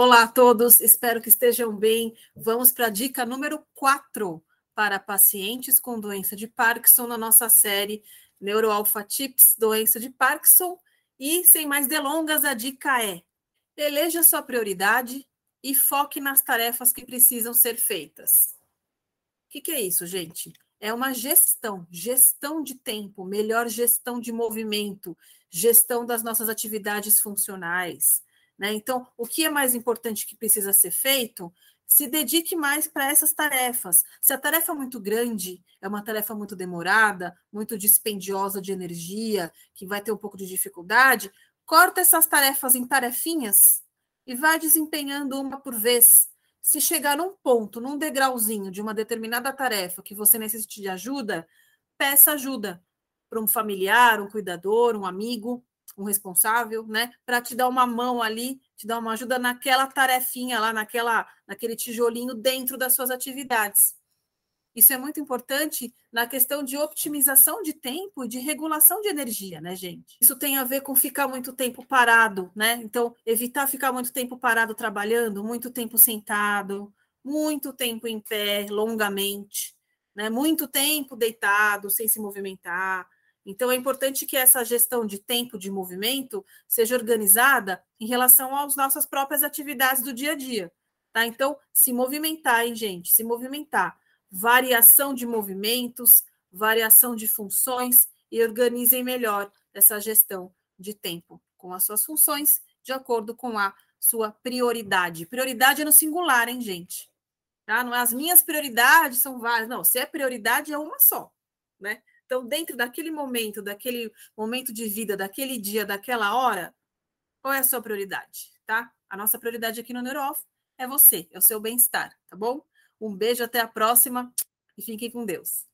Olá a todos, espero que estejam bem. Vamos para a dica número 4 para pacientes com doença de Parkinson na nossa série Neuroalpha Tips, doença de Parkinson. E sem mais delongas, a dica é: eleja sua prioridade e foque nas tarefas que precisam ser feitas. O que, que é isso, gente? É uma gestão, gestão de tempo, melhor gestão de movimento, gestão das nossas atividades funcionais né? Então, o que é mais importante que precisa ser feito? Se dedique mais para essas tarefas. Se a tarefa é muito grande, é uma tarefa muito demorada, muito dispendiosa de energia, que vai ter um pouco de dificuldade, corta essas tarefas em tarefinhas e vai desempenhando uma por vez. Se chegar num ponto, num degrauzinho de uma determinada tarefa que você necessite de ajuda, peça ajuda para um familiar, um cuidador, um amigo, um responsável, né, para te dar uma mão ali, te dar uma ajuda naquela tarefinha lá, naquela, naquele tijolinho dentro das suas atividades. Isso é muito importante na questão de optimização de tempo e de regulação de energia, né, gente? Isso tem a ver com ficar muito tempo parado, né? Então, evitar ficar muito tempo parado trabalhando, muito tempo sentado, muito tempo em pé, longamente, né? Muito tempo deitado, sem se movimentar, então, é importante que essa gestão de tempo de movimento seja organizada em relação às nossas próprias atividades do dia a dia. Tá? Então, se movimentar, hein, gente? Se movimentar. Variação de movimentos, variação de funções e organizem melhor essa gestão de tempo com as suas funções, de acordo com a sua prioridade. Prioridade é no singular, hein, gente? Tá? Não é as minhas prioridades são várias. Não, se é prioridade, é uma só, né? Então, dentro daquele momento, daquele momento de vida, daquele dia, daquela hora, qual é a sua prioridade, tá? A nossa prioridade aqui no Neurof é você, é o seu bem-estar, tá bom? Um beijo, até a próxima e fiquem com Deus.